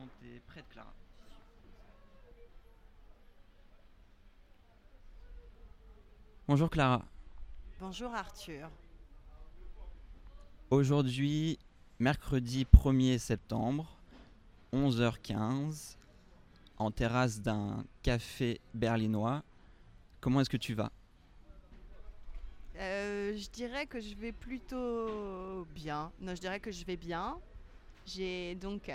quand tu es prête, Clara. Bonjour Clara. Bonjour Arthur. Aujourd'hui, mercredi 1er septembre, 11h15, en terrasse d'un café berlinois. Comment est-ce que tu vas? Euh, je dirais que je vais plutôt bien. Non, je dirais que je vais bien. J'ai donc.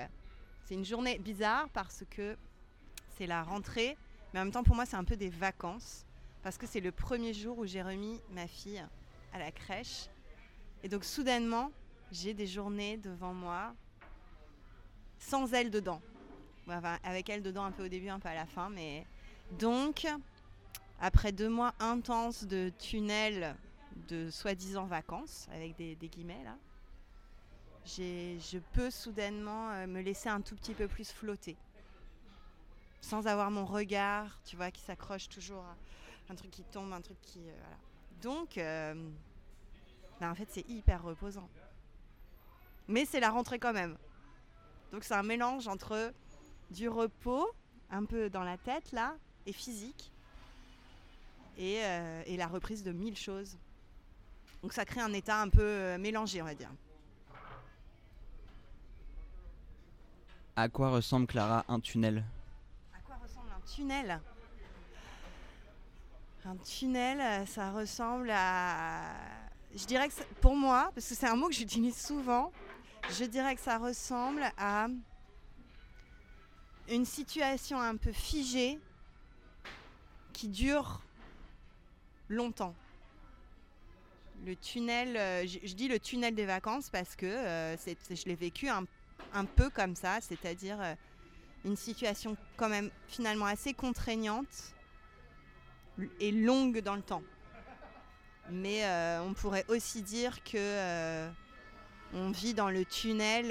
C'est une journée bizarre parce que c'est la rentrée, mais en même temps pour moi c'est un peu des vacances parce que c'est le premier jour où j'ai remis ma fille à la crèche. Et donc soudainement, j'ai des journées devant moi sans elle dedans. Avec elle dedans un peu au début, un peu à la fin, mais donc après deux mois intenses de tunnel de soi-disant vacances, avec des, guillemets là, je peux soudainement euh, me laisser un tout petit peu plus flotter. Sans avoir mon regard, tu vois, qui s'accroche toujours à un truc qui tombe, un truc qui... euh, voilà. Donc, euh, bah, en fait, c'est hyper reposant. Mais c'est la rentrée quand même. Donc c'est un mélange entre du repos, un peu dans la tête là, et physique, et, et la reprise de mille choses. Donc ça crée un état un peu mélangé, on va dire. À quoi ressemble Clara un tunnel? À quoi ressemble un tunnel? Un tunnel, ça ressemble à... Je dirais que pour moi, parce que c'est un mot que j'utilise souvent, je dirais que ça ressemble à une situation un peu figée qui dure longtemps. Le tunnel, euh, je, dis le tunnel des vacances parce que euh, je l'ai vécu un, un peu comme ça, c'est-à-dire euh, une situation quand même finalement assez contraignante et longue dans le temps. Mais euh, on pourrait aussi dire que euh, on vit dans le tunnel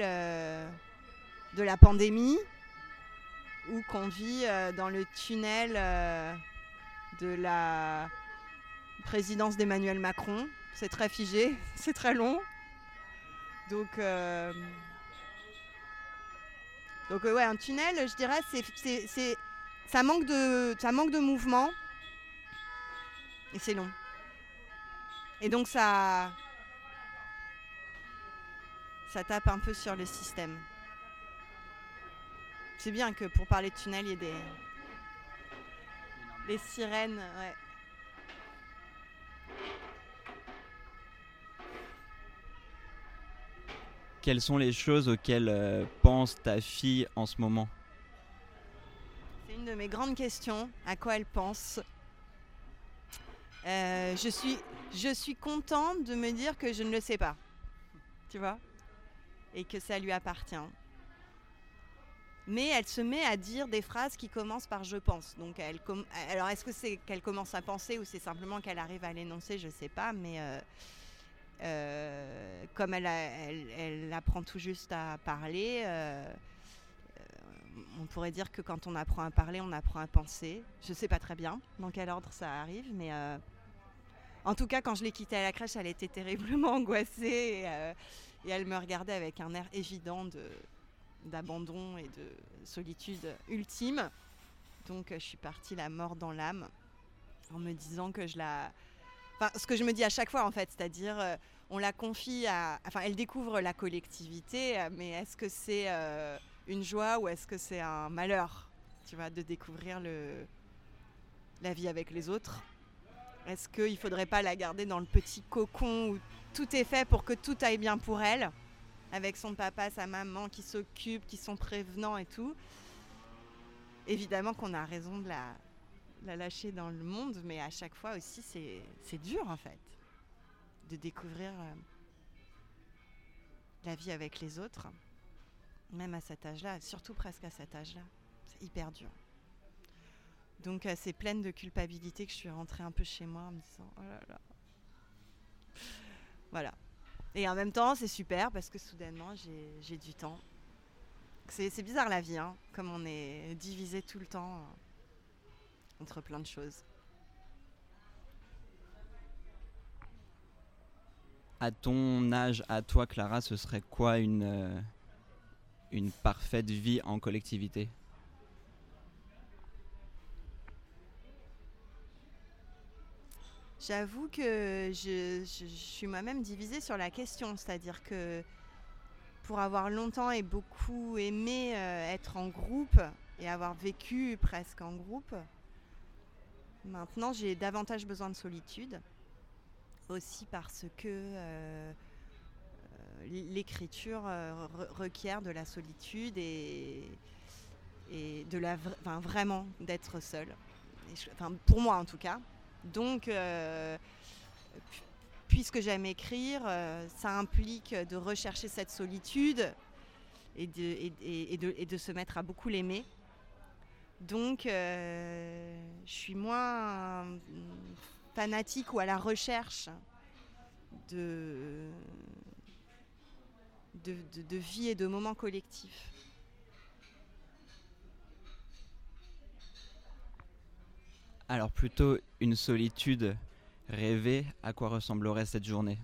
de la pandémie ou qu'on vit dans le tunnel de la présidence d'Emmanuel Macron. C'est très figé, c'est très long. Donc, donc euh, ouais, un tunnel, je dirais, c'est, ça manque de, ça manque de mouvement et c'est long. Et donc ça, ça tape un peu sur le système. C'est bien que pour parler de tunnel, il y ait des, les sirènes, ouais. Quelles sont les choses auxquelles euh, pense ta fille en ce moment? C'est une de mes grandes questions. À quoi elle pense Euh, je, suis, je suis contente de me dire que je ne le sais pas. Tu vois? Et que ça lui appartient. Mais elle se met à dire des phrases qui commencent par je pense. Donc alors est-ce que c'est qu'elle commence à penser ou c'est simplement qu'elle arrive à l'énoncer? Je sais pas. Mais euh, euh, comme elle, apprend tout juste à parler, euh, on pourrait dire que quand on apprend à parler, on apprend à penser. Je sais pas très bien dans quel ordre ça arrive, mais euh, en tout cas, quand je l'ai quittée à la crèche, elle était terriblement angoissée et, euh, elle me regardait avec un air évident de d'abandon et de solitude ultime. Donc, euh, je suis partie la mort dans l'âme en me disant que je la. Ce que je me dis à chaque fois, en fait, c'est-à-dire, euh, on la confie à. Enfin, elle découvre la collectivité, euh, mais est-ce que c'est euh, une joie ou est-ce que c'est un malheur, tu vois, de découvrir le, la vie avec les autres? Est-ce qu'il ne faudrait pas la garder dans le petit cocon où tout est fait pour que tout aille bien pour elle, avec son papa, sa maman qui s'occupent, qui sont prévenants et tout? Évidemment qu'on a raison de la, la lâcher dans le monde, mais à chaque fois aussi, c'est dur en fait, de découvrir euh, la vie avec les autres même à cet âge-là, surtout presque à cet âge-là. C'est hyper dur. Donc euh, c'est pleine de culpabilité que je suis rentrée un peu chez moi en me disant oh là là. Voilà. Et en même temps, c'est super parce que soudainement, j'ai du temps. C'est bizarre la vie, hein, comme on est divisé tout le temps entre plein de choses. À ton âge, à toi, Clara, ce serait quoi une, euh, une parfaite vie en collectivité? J'avoue que je, je- je suis moi-même divisée sur la question, c'est-à-dire que pour avoir longtemps et beaucoup aimé euh, être en groupe et avoir vécu presque en groupe, maintenant j'ai davantage besoin de solitude, aussi parce que euh, euh, l'écriture euh, re- requiert de la solitude et, de la enfin, vraiment d'être seul. Enfin, pour moi en tout cas. Donc, pu- puisque j'aime écrire, ça implique de rechercher cette solitude et de, et- et- et de- et de se mettre à beaucoup l'aimer. Donc, euh, je suis moins fanatique ou à la recherche de, de, de- de vie et de moments collectifs. Alors plutôt une solitude rêvée, à quoi ressemblerait cette journée?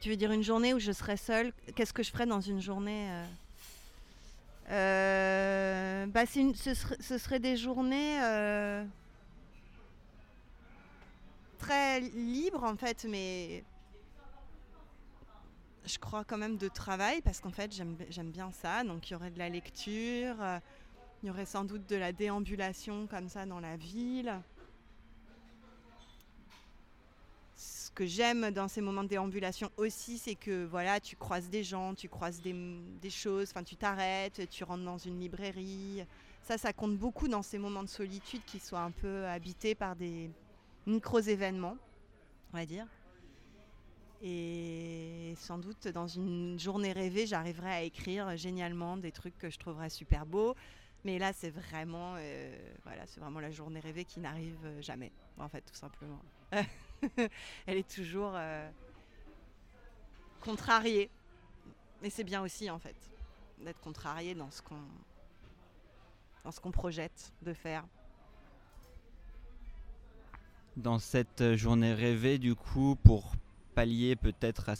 Tu veux dire une journée où je serais seule? Qu'est-ce que je ferais dans une journée euh? Euh, bah, une- ce, serait, ce serait des journées euh, très libres en fait, mais je crois quand même de travail parce qu'en fait j'aime j'aime bien ça. Donc il y aurait de la lecture, euh, il y aurait sans doute de la déambulation comme ça dans la ville. Ce que j'aime dans ces moments de déambulation aussi, c'est que voilà, tu croises des gens, tu croises des, choses, tu t'arrêtes, tu rentres dans une librairie. Ça, ça compte beaucoup dans ces moments de solitude qui soient un peu habités par des micros-événements, on va dire. Et sans doute dans une journée rêvée, j'arriverai à écrire génialement des trucs que je trouverais super beaux. Mais là, c'est vraiment, euh, voilà, c'est vraiment la journée rêvée qui n'arrive jamais, en fait, tout simplement. Elle est toujours euh, contrariée. Mais c'est bien aussi, en fait, d'être contrariée dans ce qu'on projette de faire. Dans cette journée rêvée, du coup, pour pallier peut-être à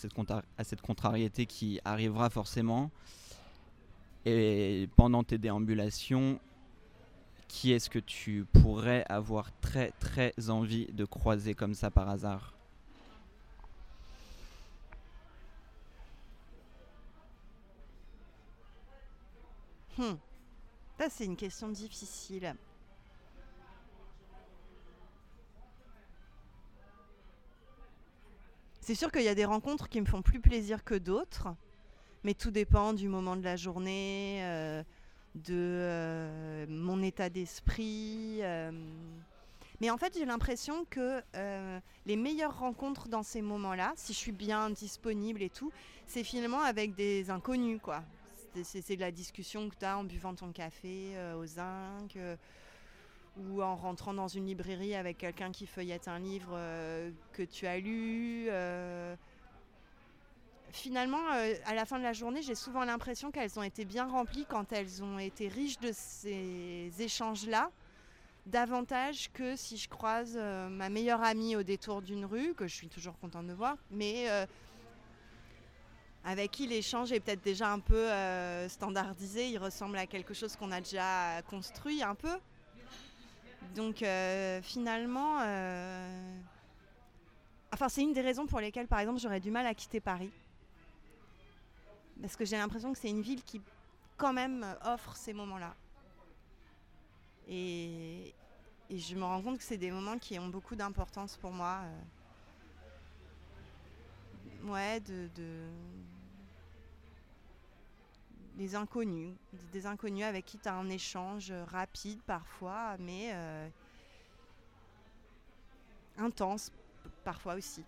cette contrariété qui arrivera forcément, et pendant tes déambulations, qui est-ce que tu pourrais avoir très très envie de croiser comme ça par hasard? Hmm. Ça, c'est une question difficile. C'est sûr qu'il y a des rencontres qui me font plus plaisir que d'autres, mais tout dépend du moment de la journée, euh, de euh, mon état d'esprit. euh. Mais en fait, j'ai l'impression que euh, les meilleures rencontres dans ces moments-là, si je suis bien disponible et tout, c'est finalement avec des inconnus, quoi. C'est- de la discussion que tu as en buvant ton café au zinc ou en rentrant dans une librairie avec quelqu'un qui feuillette un livre que tu as lu. Finalement, euh, à la fin de la journée, j'ai souvent l'impression qu'elles ont été bien remplies quand elles ont été riches de ces échanges-là, davantage que si je croise euh, ma meilleure amie au détour d'une rue, que je suis toujours contente de voir, mais euh, avec qui l'échange est peut-être déjà un peu standardisé, il ressemble à quelque chose qu'on a déjà construit un peu. Donc finalement, enfin c'est une des raisons pour lesquelles par exemple j'aurais du mal à quitter Paris. Parce que j'ai l'impression que c'est une ville qui quand même offre ces moments-là. Et, je me rends compte que c'est des moments qui ont beaucoup d'importance pour moi. euh. Ouais, de, de- des inconnus, des inconnus avec qui tu as un échange rapide parfois, mais euh, intense parfois aussi.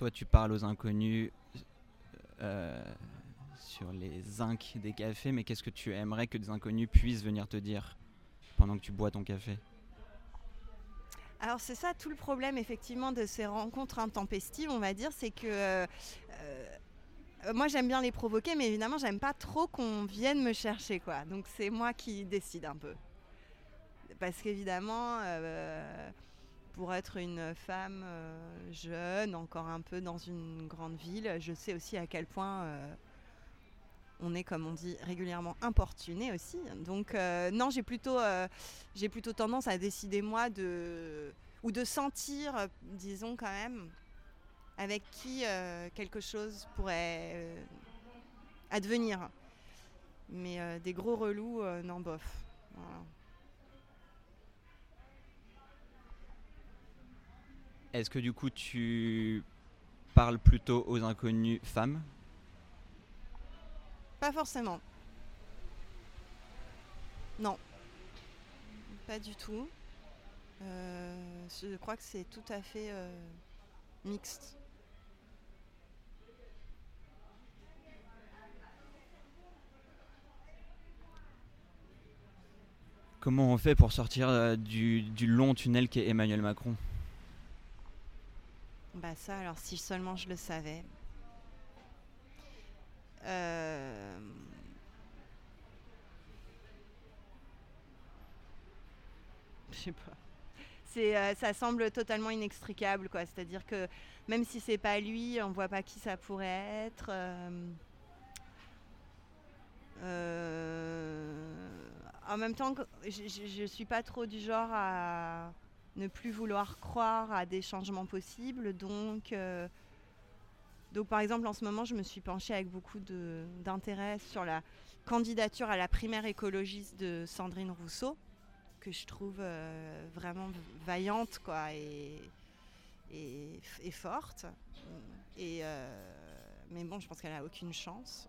Toi, tu parles aux inconnus euh, sur les zincs des cafés, mais qu'est-ce que tu aimerais que des inconnus puissent venir te dire pendant que tu bois ton café? Alors c'est ça tout le problème effectivement de ces rencontres intempestives, on va dire, c'est que euh, euh, moi j'aime bien les provoquer, mais évidemment j'aime pas trop qu'on vienne me chercher quoi. Donc c'est moi qui décide un peu, parce qu'évidemment pour être une femme euh, jeune, encore un peu dans une grande ville, je sais aussi à quel point euh, on est, comme on dit régulièrement, importuné aussi. Donc euh, non, j'ai plutôt, j'ai plutôt tendance à décider moi de ou de sentir, disons quand même, avec qui quelque chose pourrait advenir. Mais des gros relous, non bof. Est-ce que du coup tu parles plutôt aux inconnus femmes? Pas forcément. Non. Pas du tout. Euh, je crois que c'est tout à fait euh, mixte. Comment on fait pour sortir euh, du, du long tunnel qu'est Emmanuel Macron? Bah ça, alors si seulement je le savais. Euh... Je sais pas. Euh, ça semble totalement inextricable, quoi. C'est-à-dire que même si c'est pas lui, on voit pas qui ça pourrait être. Euh, euh, en même temps, je, je, je suis pas trop du genre à ne plus vouloir croire à des changements possibles. Donc, euh, donc par exemple, en ce moment, je me suis penchée avec beaucoup d'intérêt sur la candidature à la primaire écologiste de Sandrine Rousseau, que je trouve euh, vraiment vaillante quoi, et, et, forte. Et, euh, mais bon, je pense qu'elle n'a aucune chance.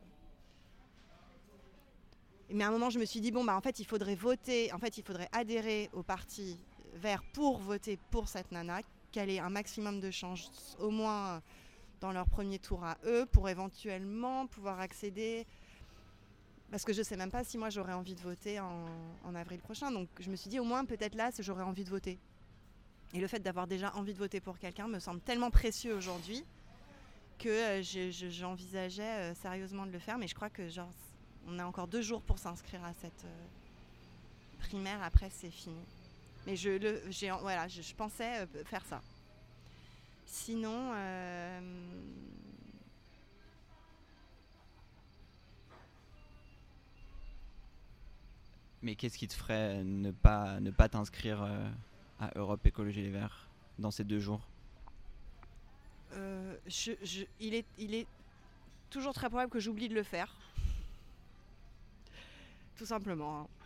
Mais à un moment, je me suis dit, bon, bah, en fait, il faudrait voter, en fait, il faudrait adhérer au parti vert pour voter pour cette nana, qu'elle ait un maximum de chance, au moins dans leur premier tour à eux, pour éventuellement pouvoir accéder. Parce que je ne sais même pas si moi j'aurais envie de voter en, avril prochain. Donc je me suis dit au moins peut-être là j'aurais envie de voter. Et le fait d'avoir déjà envie de voter pour quelqu'un me semble tellement précieux aujourd'hui que euh, j'envisageais euh, sérieusement de le faire. Mais je crois que on a encore deux jours pour s'inscrire à cette euh, primaire. Après c'est fini. Mais je, le, voilà, je, je, pensais euh, faire ça. Sinon, euh, Mais qu'est-ce qui te ferait ne pas, ne pas t'inscrire euh, à Europe Écologie Les Verts dans ces deux jours? Je, je, il, est, il est toujours très probable que j'oublie de le faire. Tout simplement. Hein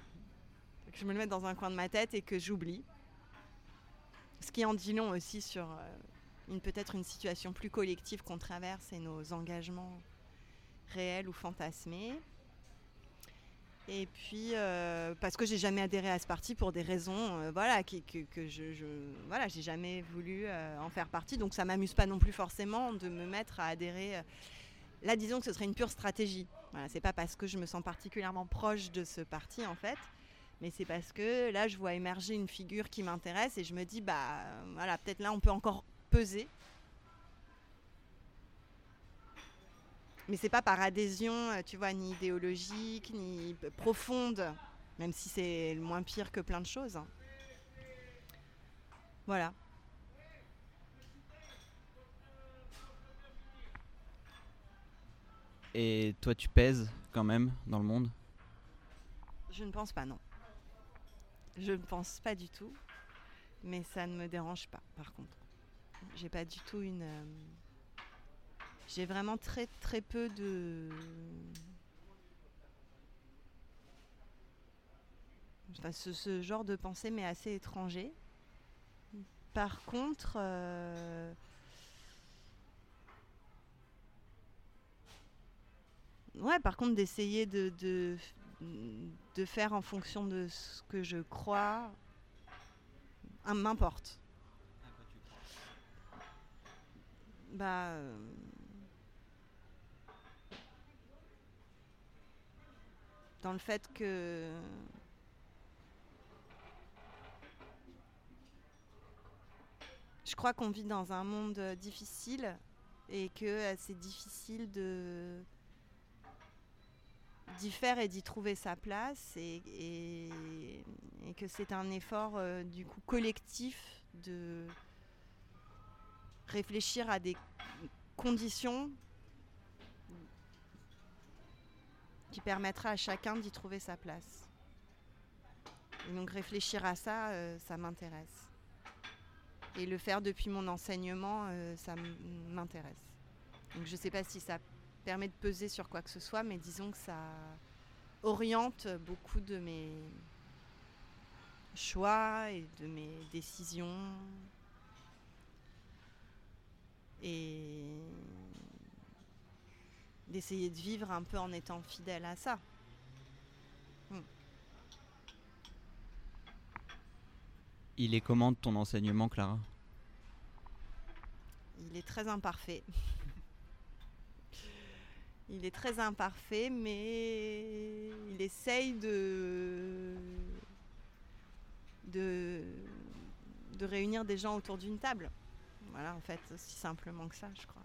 que je me le mette dans un coin de ma tête et que j'oublie. Ce qui en dit long aussi sur euh, peut-être une situation plus collective qu'on traverse et nos engagements réels ou fantasmés. Et puis euh, parce que j'ai jamais adhéré à ce parti pour des raisons, euh, voilà, que, je, je, voilà, j'ai jamais voulu en faire partie. Donc ça m'amuse pas non plus forcément de me mettre à adhérer. Là, disons que ce serait une pure stratégie. Voilà, c'est pas parce que je me sens particulièrement proche de ce parti en fait mais c'est parce que là, je vois émerger une figure qui m'intéresse et je me dis, bah voilà, peut-être là, on peut encore peser. Mais c'est pas par adhésion, euh, tu vois, ni idéologique, ni profonde, même si c'est le moins pire que plein de choses. Hein. Voilà. Et toi, tu pèses quand même dans le monde? Je ne pense pas, non. Je ne pense pas du tout, mais ça ne me dérange pas par contre. J'ai pas du tout une. Euh, j'ai vraiment très très peu de. Enfin, ce, genre de pensée m'est assez étranger. Par contre, euh, ouais, par contre, d'essayer de, de faire en fonction de ce que je crois, m'importe. Bah. Euh, dans le fait que. Je crois qu'on vit dans un monde difficile et que euh, c'est difficile de d'y faire et d'y trouver sa place et, que c'est un effort euh, du coup collectif de réfléchir à des conditions qui permettra à chacun d'y trouver sa place. Et donc réfléchir à ça, euh, ça m'intéresse. Et le faire depuis mon enseignement, euh, ça m'intéresse. Donc je ne sais pas si ça permet de peser sur quoi que ce soit, mais disons que ça oriente beaucoup de mes choix et de mes décisions. Et d'essayer de vivre un peu en étant fidèle à ça. Hmm. Il est comment ton enseignement, Clara? Il est très imparfait. il est très imparfait, mais il essaye de, réunir des gens autour d'une table. Voilà, en fait, aussi simplement que ça, je crois.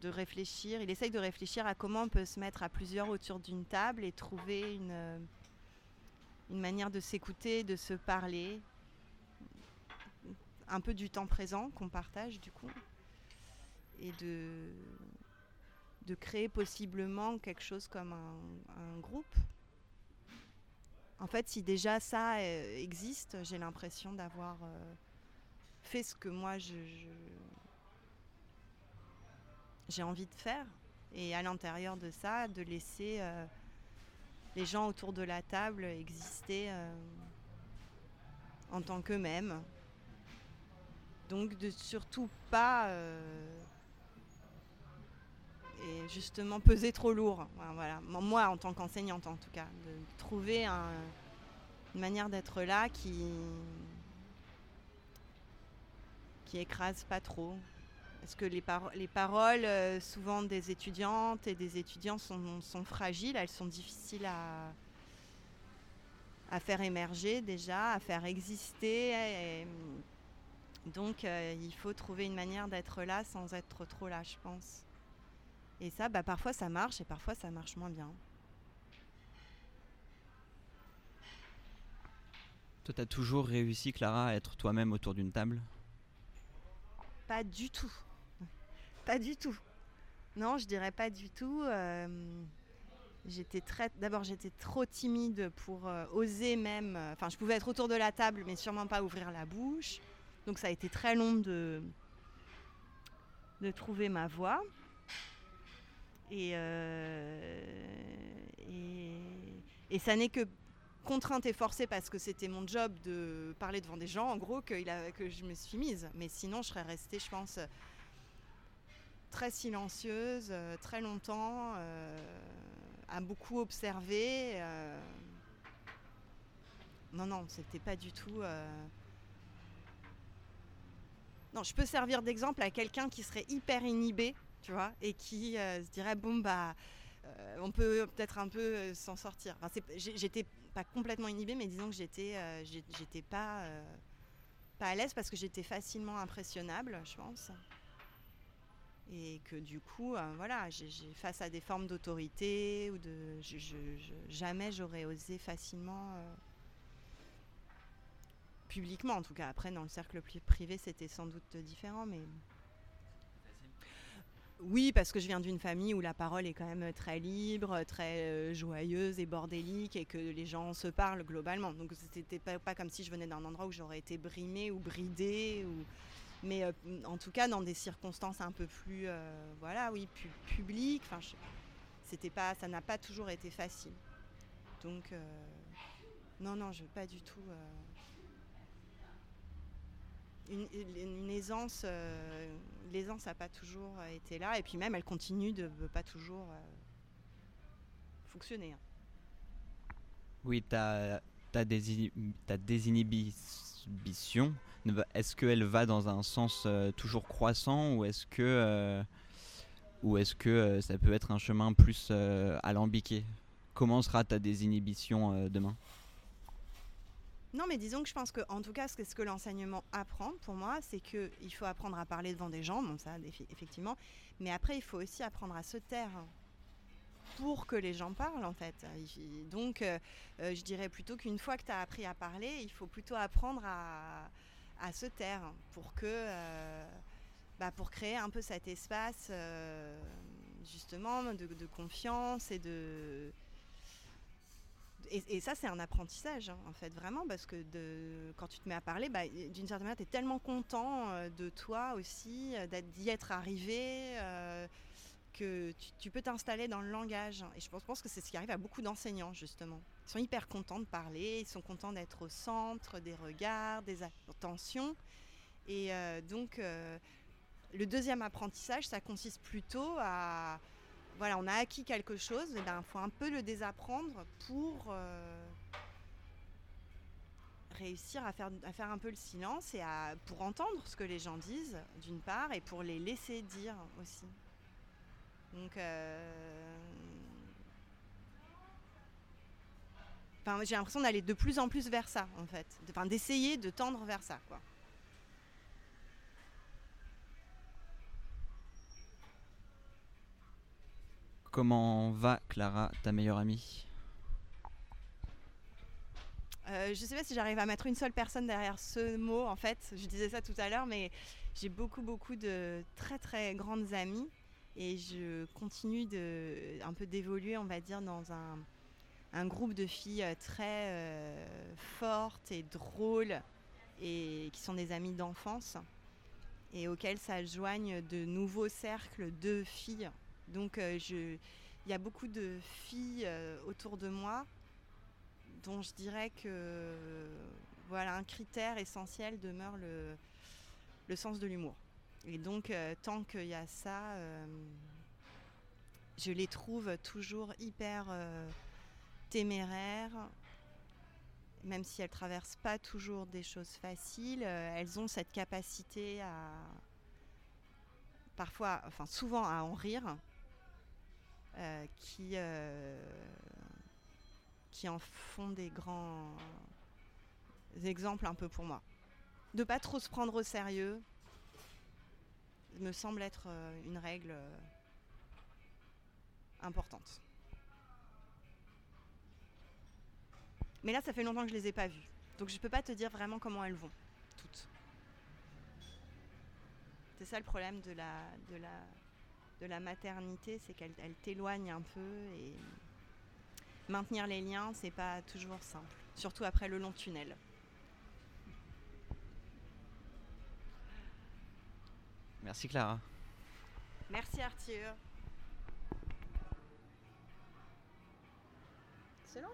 De, réfléchir, il essaye de réfléchir à comment on peut se mettre à plusieurs autour d'une table et trouver une, une manière de s'écouter, de se parler, un peu du temps présent qu'on partage du coup, et de, de créer possiblement quelque chose comme un, groupe. En fait, si déjà ça euh, existe, j'ai l'impression d'avoir euh, fait ce que moi je j'ai envie de faire. Et à l'intérieur de ça, de laisser euh, les gens autour de la table exister en tant qu'eux-mêmes. Donc de surtout pas et justement peser trop lourd. Voilà. Moi, en tant qu'enseignante en tout cas, de trouver une manière d'être là qui qui écrase pas trop. Parce que les, les paroles, euh, souvent des étudiantes et des étudiants, sont, fragiles, elles sont difficiles à, à, faire émerger déjà, à faire exister. donc euh, il faut trouver une manière d'être là sans être trop là, je pense. Et ça, bah, parfois ça marche et parfois ça marche moins bien. Toi, tu as toujours réussi, Clara, à être toi-même autour d'une table? Pas du tout. Pas du tout. Non, je dirais pas du tout. Euh, j'étais très. D'abord, j'étais trop timide pour euh, oser même. Euh, enfin, je pouvais être autour de la table, mais sûrement pas ouvrir la bouche. Donc, ça a été très long de de trouver ma voix. Et, et, ça n'est que contrainte et forcée parce que c'était mon job de parler devant des gens, en gros, que je me suis mise. Mais sinon, je serais restée, je pense, très silencieuse, euh, très longtemps, euh, à beaucoup observer. Euh. Non, non, c'était pas du tout. Non, je peux servir d'exemple à quelqu'un qui serait hyper inhibé, tu vois, et qui se dirait bon bah, on peut peut-être un peu s'en sortir. Enfin, j'étais pas complètement inhibée, mais disons que j'étais, j'étais pas, pas à l'aise parce que j'étais facilement impressionnable, je pense et que du coup, euh, voilà, face à des formes d'autorité ou de, jamais j'aurais osé facilement, euh, publiquement en tout cas. Après, dans le cercle privé, c'était sans doute différent, mais oui, parce que je viens d'une famille où la parole est quand même très libre, très euh, joyeuse et bordélique, et que les gens se parlent globalement. Donc c'était pas, pas comme si je venais d'un endroit où j'aurais été brimée ou bridée ou mais euh, en tout cas dans des circonstances un peu plus euh, voilà oui publiques enfin c'était pas ça n'a pas toujours été facile donc non non je veux pas du tout une, aisance l'aisance n'a pas toujours été là. Et puis même elle continue de pas toujours fonctionner hein. oui ta ta, désinhibition est-ce qu'elle va dans un sens euh, toujours croissant ou est-ce que, euh, ou est-ce que euh, ça peut être un chemin plus alambiqué? Comment sera ta désinhibition demain? Non, mais disons que je pense que, en tout cas, ce que, que l'enseignement apprend pour moi, c'est qu'il faut apprendre à parler devant des gens, bon, ça, effectivement, mais après, il faut aussi apprendre à se taire. pour que les gens parlent en fait. Donc je dirais plutôt qu'une fois que tu as appris à parler, il faut plutôt apprendre à, se taire pour que bah, pour créer un peu cet espace justement de, confiance et de et, ça, c'est un apprentissage, hein, en fait, vraiment, parce que quand tu te mets à parler, bah, d'une certaine manière, tu es tellement content euh, de toi aussi, euh, d'y être arrivé, euh, que tu, peux t'installer dans le langage. Et je pense que c'est ce qui arrive à beaucoup d'enseignants, justement. Ils sont hyper contents de parler, ils sont contents d'être au centre des regards, des attentions. Et donc, le deuxième apprentissage, ça consiste plutôt à voilà, on a acquis quelque chose, il ben, faut un peu le désapprendre pour euh, réussir à faire, à faire un peu le silence et à, pour entendre ce que les gens disent, d'une part, et pour les laisser dire aussi. Donc, euh, j'ai l'impression d'aller de plus en plus vers ça, en fait. Enfin, d'essayer de tendre vers ça, quoi. Comment va Clara, ta meilleure amie euh, je ne sais pas si j'arrive à mettre une seule personne derrière ce mot, en fait. Je disais ça tout à l'heure, mais j'ai beaucoup, beaucoup de très, très grandes amies. Et je continue de, un peu d'évoluer, on va dire, dans un, groupe de filles très euh, fortes et drôles et qui sont des amies d'enfance et auxquelles s'adjoignent de nouveaux cercles de filles donc euh, il y a beaucoup de filles euh, autour de moi dont je dirais que voilà, un critère essentiel demeure le, sens de l'humour. Et donc euh, tant qu'il y a ça, je les trouve toujours hyper téméraires, même si elles traversent pas toujours des choses faciles, elles ont cette capacité à parfois, enfin souvent à en rire, euh, qui, euh, qui en font des grands exemples un peu pour moi. De pas trop se prendre au sérieux me semble être euh, une règle importante. Mais là, ça fait longtemps que je les ai pas vues. Donc je peux pas te dire vraiment comment elles vont, toutes. C'est ça le problème de la, de la, de la maternité, c'est qu'elle t'éloigne un peu et maintenir les liens, c'est pas toujours simple, surtout après le long tunnel. Merci Clara. Merci Arthur. C'est long?